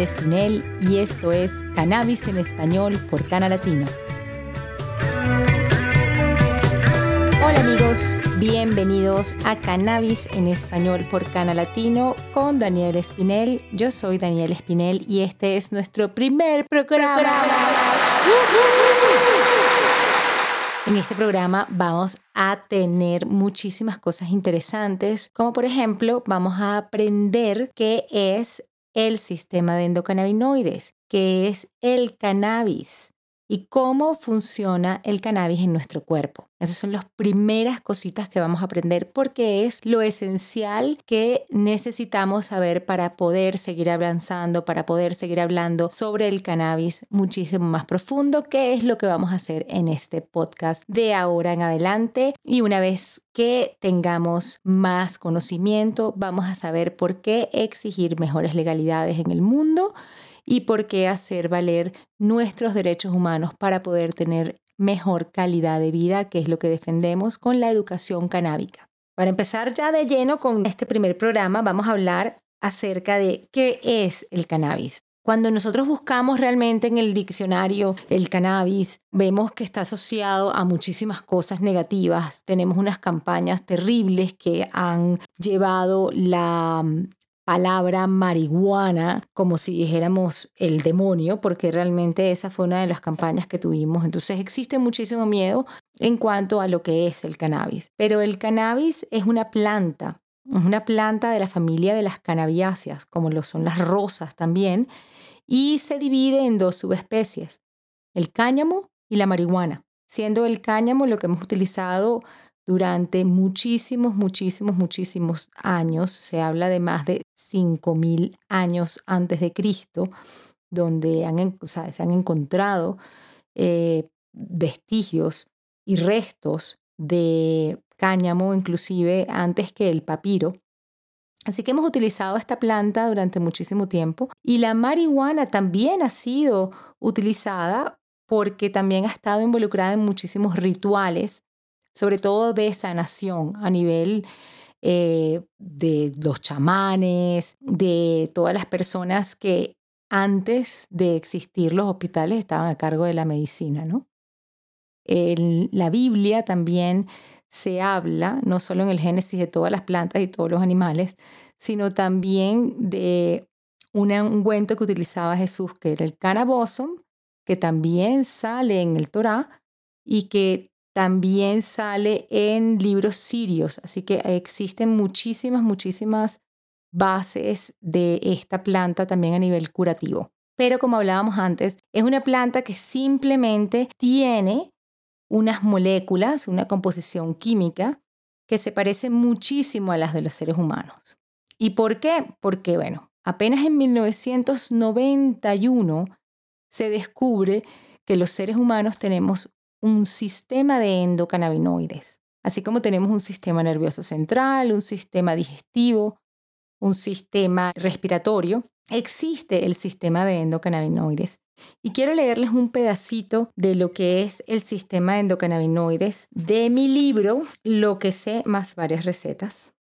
Espinel y esto es Cannabis en Español por Cana Latino. Hola amigos, bienvenidos a Cannabis en Español por Cana Latino con Daniel Espinel. Yo soy Daniel Espinel y este es nuestro primer programa. En este programa vamos a tener muchísimas cosas interesantes, como por ejemplo vamos a aprender qué es el sistema de endocannabinoides, qué es el cannabis, y cómo funciona el cannabis en nuestro cuerpo. Esas son las primeras cositas que vamos a aprender porque es lo esencial que necesitamos saber para poder seguir avanzando, para poder seguir hablando sobre el cannabis muchísimo más profundo, que es lo que vamos a hacer en este podcast de ahora en adelante. Y una vez que tengamos más conocimiento, vamos a saber por qué exigir mejores legalidades en el mundo y por qué hacer valer nuestros derechos humanos para poder tener mejor calidad de vida, que es lo que defendemos con la educación canábica. Para empezar ya de lleno con este primer programa, vamos a hablar acerca de qué es el cannabis. Cuando nosotros buscamos realmente en el diccionario el cannabis, vemos que está asociado a muchísimas cosas negativas. Tenemos unas campañas terribles que han llevado la palabra marihuana como si dijéramos el demonio, porque realmente esa fue una de las campañas que tuvimos. Entonces existe muchísimo miedo en cuanto a lo que es el cannabis. Pero el cannabis es una planta, es una planta de la familia de las cannabiáceas, como lo son las rosas también, y se divide en dos subespecies, el cáñamo y la marihuana, siendo el cáñamo lo que hemos utilizado durante muchísimos, muchísimos, muchísimos años. Se habla de más de 5.000 años antes de Cristo, donde se han encontrado eh, vestigios y restos de cáñamo, inclusive antes que el papiro. Así que hemos utilizado esta planta durante muchísimo tiempo y la marihuana también ha sido utilizada porque también ha estado involucrada en muchísimos rituales sobre todo de sanación a nivel eh, de los chamanes, de todas las personas que antes de existir los hospitales estaban a cargo de la medicina, ¿no? En la Biblia también se habla, no solo en el Génesis de todas las plantas y todos los animales, sino también de un ungüento que utilizaba Jesús, que era el cannabosum, que también sale en el Torá y que también sale en libros sirios, así que existen muchísimas, muchísimas bases de esta planta también a nivel curativo. Pero como hablábamos antes, es una planta que simplemente tiene unas moléculas, una composición química que se parece muchísimo a las de los seres humanos. ¿Y por qué? Porque, bueno, apenas en 1991 se descubre que los seres humanos tenemos un sistema de endocannabinoides, así como tenemos un sistema nervioso central, un sistema digestivo, un sistema respiratorio, existe el sistema de endocannabinoides. Y quiero leerles un pedacito de lo que es el sistema de endocannabinoides de mi libro, Lo que sé más varias recetas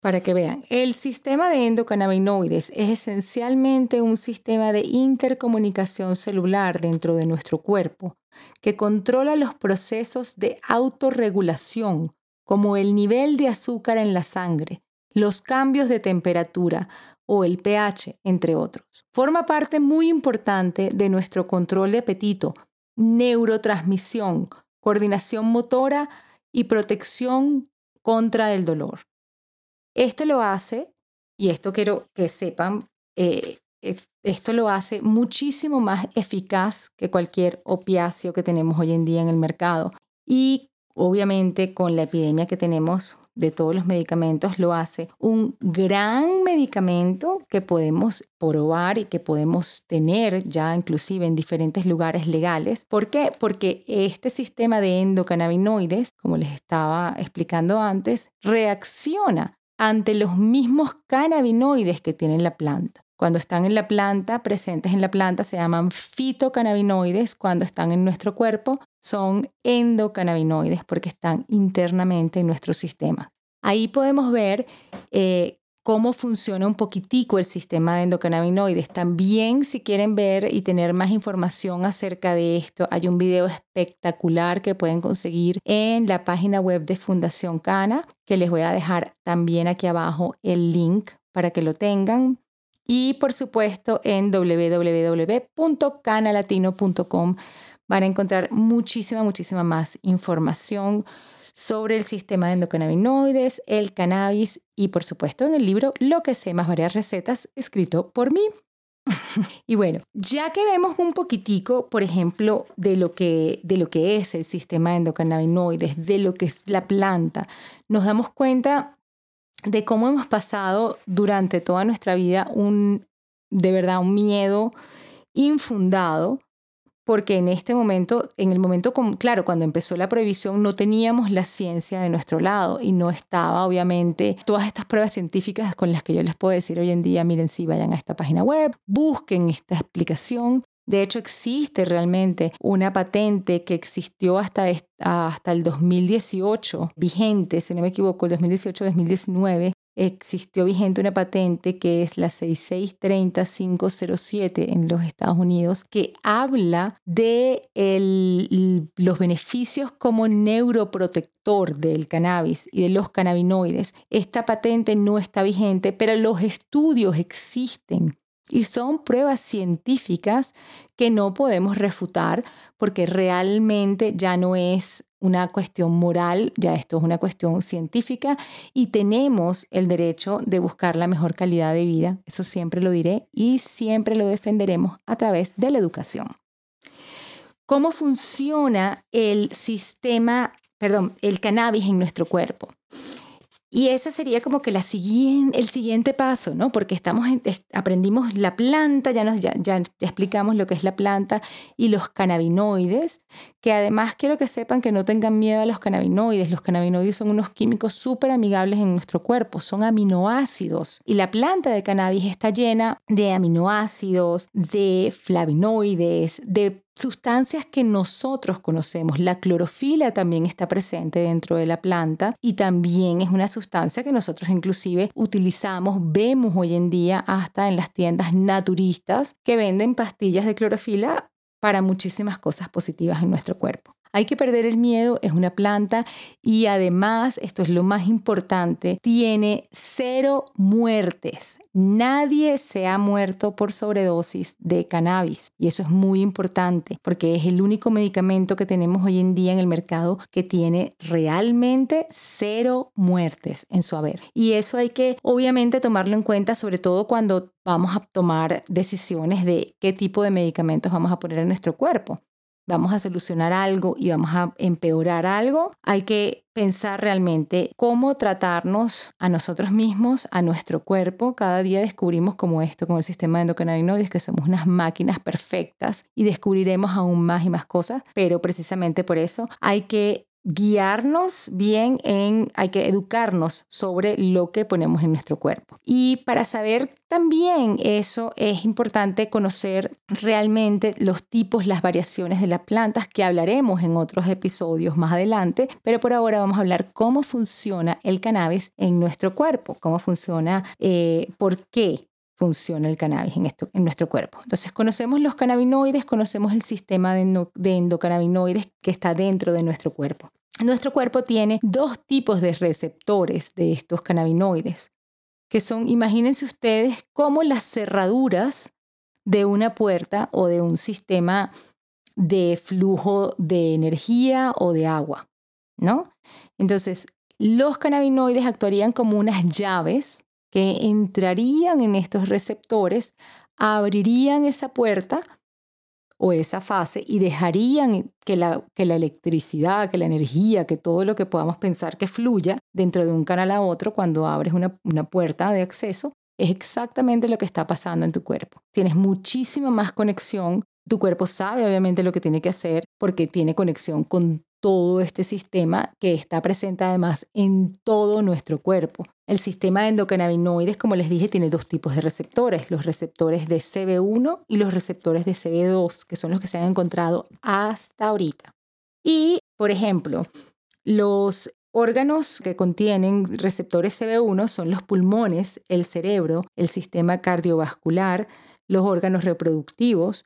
para que vean. El sistema de endocannabinoides es esencialmente un sistema de intercomunicación celular dentro de nuestro cuerpo que controla los procesos de autorregulación, como el nivel de azúcar en la sangre, los cambios de temperatura o el pH, entre otros. Forma parte muy importante de nuestro control de apetito, neurotransmisión, coordinación motora y protección contra el dolor. Esto lo hace, y esto quiero que sepan, eh, esto lo hace muchísimo más eficaz que cualquier opiáceo que tenemos hoy en día en el mercado. Y obviamente con la epidemia que tenemos de todos los medicamentos, lo hace un gran medicamento que podemos probar y que podemos tener ya inclusive en diferentes lugares legales. ¿Por qué? Porque este sistema de endocannabinoides, como les estaba explicando antes, reacciona ante los mismos cannabinoides que tiene la planta. Cuando están en la planta, presentes en la planta, se llaman fitocannabinoides. Cuando están en nuestro cuerpo, son endocannabinoides porque están internamente en nuestro sistema. Ahí podemos ver eh, cómo funciona un poquitico el sistema de endocannabinoides. También si quieren ver y tener más información acerca de esto, hay un video espectacular que pueden conseguir en la página web de Fundación Cana, que les voy a dejar también aquí abajo el link para que lo tengan. Y por supuesto en www.canalatino.com van a encontrar muchísima, muchísima más información sobre el sistema de endocannabinoides, el cannabis y por supuesto en el libro Lo que sé más varias recetas escrito por mí. y bueno, ya que vemos un poquitico, por ejemplo, de lo, que, de lo que es el sistema de endocannabinoides, de lo que es la planta, nos damos cuenta de cómo hemos pasado durante toda nuestra vida un, de verdad, un miedo infundado porque en este momento, en el momento, claro, cuando empezó la prohibición no teníamos la ciencia de nuestro lado y no estaba obviamente todas estas pruebas científicas con las que yo les puedo decir hoy en día, miren, si vayan a esta página web, busquen esta explicación. De hecho, existe realmente una patente que existió hasta, hasta el 2018, vigente, si no me equivoco, el 2018-2019, existió vigente una patente que es la 6630507 en los Estados Unidos que habla de los beneficios como neuroprotector del cannabis y de los cannabinoides. Esta patente no está vigente, pero los estudios existen y son pruebas científicas que no podemos refutar porque realmente ya no es una cuestión moral, ya esto es una cuestión científica y tenemos el derecho de buscar la mejor calidad de vida. Eso siempre lo diré y siempre lo defenderemos a través de la educación. ¿Cómo funciona el sistema, perdón, el cannabis en nuestro cuerpo? Y ese sería como que la el siguiente paso, ¿no? Porque estamos aprendimos la planta, ya, nos, ya, explicamos lo que es la planta y los cannabinoides, que además quiero que sepan que no tengan miedo a los cannabinoides. Los cannabinoides son unos químicos súper amigables en nuestro cuerpo, son aminoácidos. Y la planta de cannabis está llena de aminoácidos, de flavonoides, de sustancias que nosotros conocemos. La clorofila también está presente dentro de la planta y también es una sustancia que nosotros inclusive utilizamos, vemos hoy en día hasta en las tiendas naturistas que venden pastillas de clorofila para muchísimas cosas positivas en nuestro cuerpo. Hay que perder el miedo, es una planta y además, esto es lo más importante, tiene cero muertes. Nadie se ha muerto por sobredosis de cannabis y eso es muy importante porque es el único medicamento que tenemos hoy en día en el mercado que tiene realmente cero muertes en su haber. Y eso hay que obviamente tomarlo en cuenta, sobre todo cuando vamos a tomar decisiones de qué tipo de medicamentos vamos a poner en nuestro cuerpo vamos a solucionar algo y vamos a empeorar algo, hay que pensar realmente cómo tratarnos a nosotros mismos, a nuestro cuerpo. Cada día descubrimos como esto, como el sistema de endocannabinoides, que somos unas máquinas perfectas y descubriremos aún más y más cosas, pero precisamente por eso hay que guiarnos bien en, hay que educarnos sobre lo que ponemos en nuestro cuerpo. Y para saber también eso es importante conocer realmente los tipos, las variaciones de las plantas que hablaremos en otros episodios más adelante, pero por ahora vamos a hablar cómo funciona el cannabis en nuestro cuerpo, cómo funciona, eh, por qué funciona el cannabis en, esto, en nuestro cuerpo. Entonces conocemos los cannabinoides, conocemos el sistema de, de endocannabinoides que está dentro de nuestro cuerpo. Nuestro cuerpo tiene dos tipos de receptores de estos cannabinoides, que son, imagínense ustedes, como las cerraduras de una puerta o de un sistema de flujo de energía o de agua, ¿no? Entonces, los cannabinoides actuarían como unas llaves que entrarían en estos receptores, abrirían esa puerta o esa fase y dejarían que la, que la electricidad, que la energía, que todo lo que podamos pensar que fluya dentro de un canal a otro cuando abres una, una puerta de acceso, es exactamente lo que está pasando en tu cuerpo. Tienes muchísima más conexión. Tu cuerpo sabe obviamente lo que tiene que hacer porque tiene conexión con todo este sistema que está presente además en todo nuestro cuerpo. El sistema de endocannabinoides, como les dije, tiene dos tipos de receptores, los receptores de CB1 y los receptores de CB2, que son los que se han encontrado hasta ahorita. Y, por ejemplo, los órganos que contienen receptores CB1 son los pulmones, el cerebro, el sistema cardiovascular, los órganos reproductivos,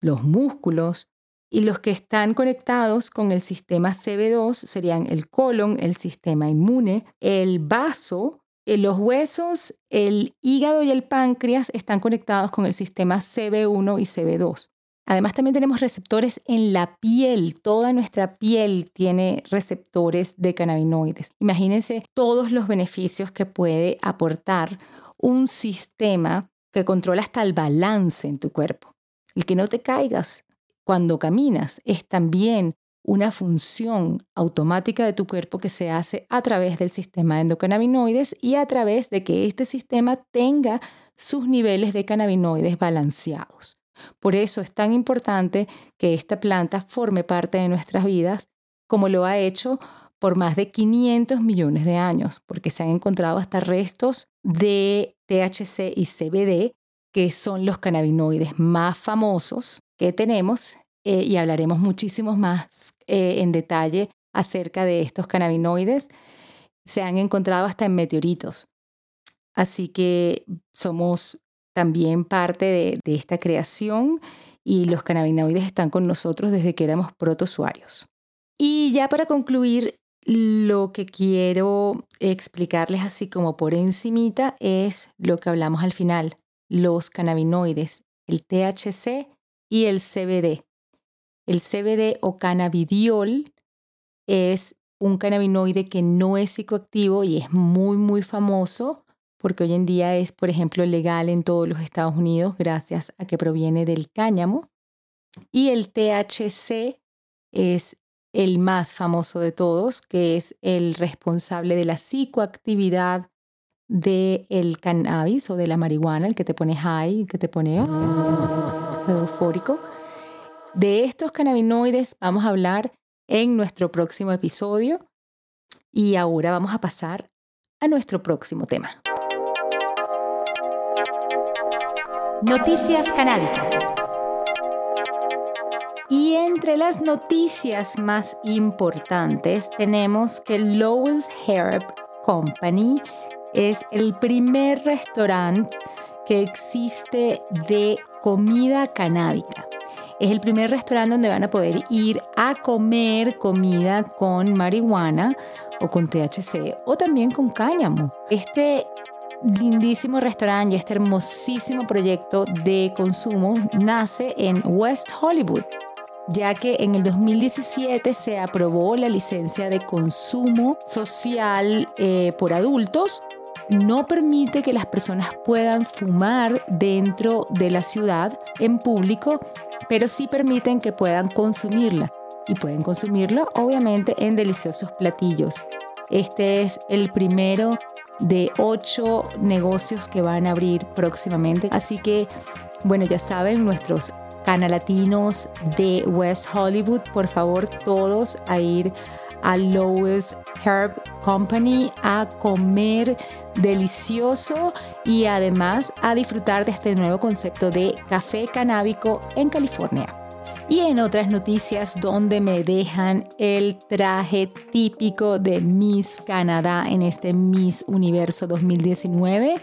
los músculos, y los que están conectados con el sistema CB2 serían el colon, el sistema inmune, el vaso, eh, los huesos, el hígado y el páncreas están conectados con el sistema CB1 y CB2. Además también tenemos receptores en la piel. Toda nuestra piel tiene receptores de cannabinoides. Imagínense todos los beneficios que puede aportar un sistema que controla hasta el balance en tu cuerpo. El que no te caigas cuando caminas es también una función automática de tu cuerpo que se hace a través del sistema de endocannabinoides y a través de que este sistema tenga sus niveles de cannabinoides balanceados. Por eso es tan importante que esta planta forme parte de nuestras vidas como lo ha hecho por más de 500 millones de años, porque se han encontrado hasta restos de THC y CBD, que son los cannabinoides más famosos que tenemos, eh, y hablaremos muchísimo más eh, en detalle acerca de estos cannabinoides. Se han encontrado hasta en meteoritos. Así que somos también parte de, esta creación y los cannabinoides están con nosotros desde que éramos protozoarios. Y ya para concluir, lo que quiero explicarles así como por encimita es lo que hablamos al final, los cannabinoides, el THC y el CBD. El CBD o cannabidiol es un cannabinoide que no es psicoactivo y es muy, muy famoso porque hoy en día es, por ejemplo, legal en todos los Estados Unidos gracias a que proviene del cáñamo. Y el THC es el más famoso de todos, que es el responsable de la psicoactividad del cannabis o de la marihuana, el que te pone high, el que te pone eufórico. De estos cannabinoides vamos a hablar en nuestro próximo episodio y ahora vamos a pasar a nuestro próximo tema. Noticias canábicas. Y entre las noticias más importantes tenemos que Lowell's Herb Company es el primer restaurante que existe de comida canábica. Es el primer restaurante donde van a poder ir a comer comida con marihuana o con THC o también con cáñamo. Este lindísimo restaurante y este hermosísimo proyecto de consumo nace en West Hollywood, ya que en el 2017 se aprobó la licencia de consumo social eh, por adultos. No permite que las personas puedan fumar dentro de la ciudad en público, pero sí permiten que puedan consumirla. Y pueden consumirlo obviamente en deliciosos platillos. Este es el primero de ocho negocios que van a abrir próximamente. Así que, bueno, ya saben, nuestros canalatinos de West Hollywood, por favor, todos a ir a Lowe's Herb Company a comer delicioso y además a disfrutar de este nuevo concepto de café canábico en California. Y en otras noticias donde me dejan el traje típico de Miss Canadá en este Miss Universo 2019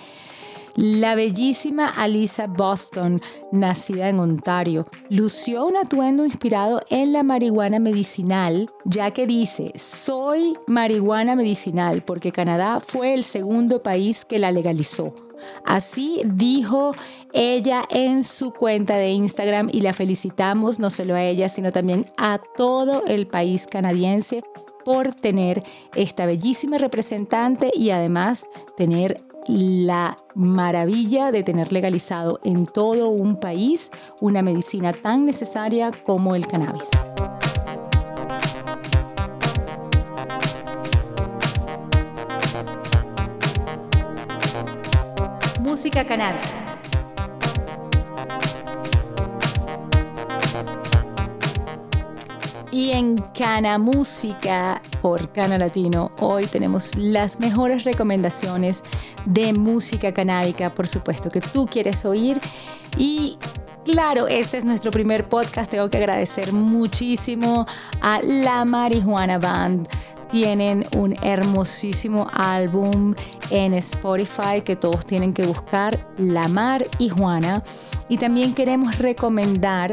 la bellísima Alisa Boston, nacida en Ontario, lució un atuendo inspirado en la marihuana medicinal, ya que dice, soy marihuana medicinal porque Canadá fue el segundo país que la legalizó. Así dijo ella en su cuenta de Instagram y la felicitamos no solo a ella, sino también a todo el país canadiense por tener esta bellísima representante y además tener la maravilla de tener legalizado en todo un país una medicina tan necesaria como el cannabis. Música canábica. Y en Cana Música por Cana Latino, hoy tenemos las mejores recomendaciones de música canábica, por supuesto, que tú quieres oír. Y claro, este es nuestro primer podcast. Tengo que agradecer muchísimo a la Marijuana Band tienen un hermosísimo álbum en Spotify que todos tienen que buscar, La Mar y Juana. Y también queremos recomendar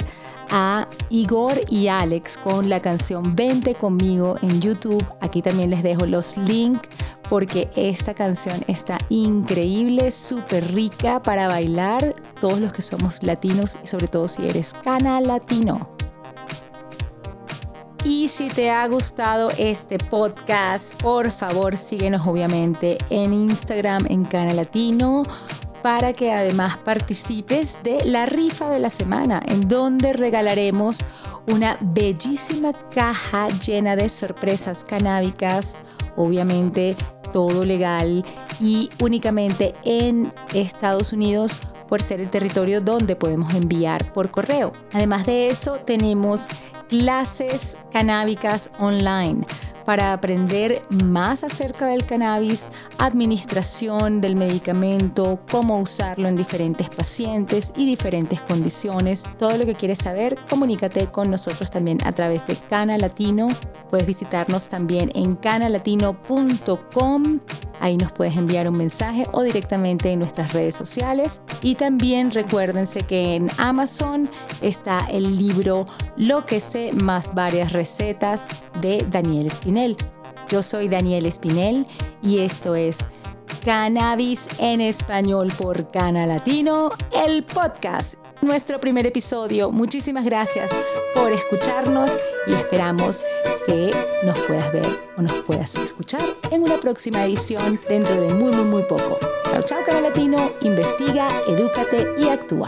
a Igor y Alex con la canción Vente conmigo en YouTube. Aquí también les dejo los links porque esta canción está increíble, súper rica para bailar todos los que somos latinos y sobre todo si eres cana latino. Y si te ha gustado este podcast, por favor síguenos obviamente en Instagram en Cana Latino para que además participes de la rifa de la semana, en donde regalaremos una bellísima caja llena de sorpresas canábicas, obviamente todo legal y únicamente en Estados Unidos por ser el territorio donde podemos enviar por correo. Además de eso, tenemos clases canábicas online para aprender más acerca del cannabis, administración del medicamento, cómo usarlo en diferentes pacientes y diferentes condiciones. Todo lo que quieres saber, comunícate con nosotros también a través de Cana Latino. Puedes visitarnos también en canalatino.com. Ahí nos puedes enviar un mensaje o directamente en nuestras redes sociales. Y también recuérdense que en Amazon está el libro Lo que sé más varias recetas de Daniel Yo soy Daniel Espinel y esto es Cannabis en Español por Cana Latino, el podcast. Nuestro primer episodio. Muchísimas gracias por escucharnos y esperamos que nos puedas ver o nos puedas escuchar en una próxima edición dentro de muy, muy, muy poco. Chao, chao, Cana Latino. Investiga, edúcate y actúa.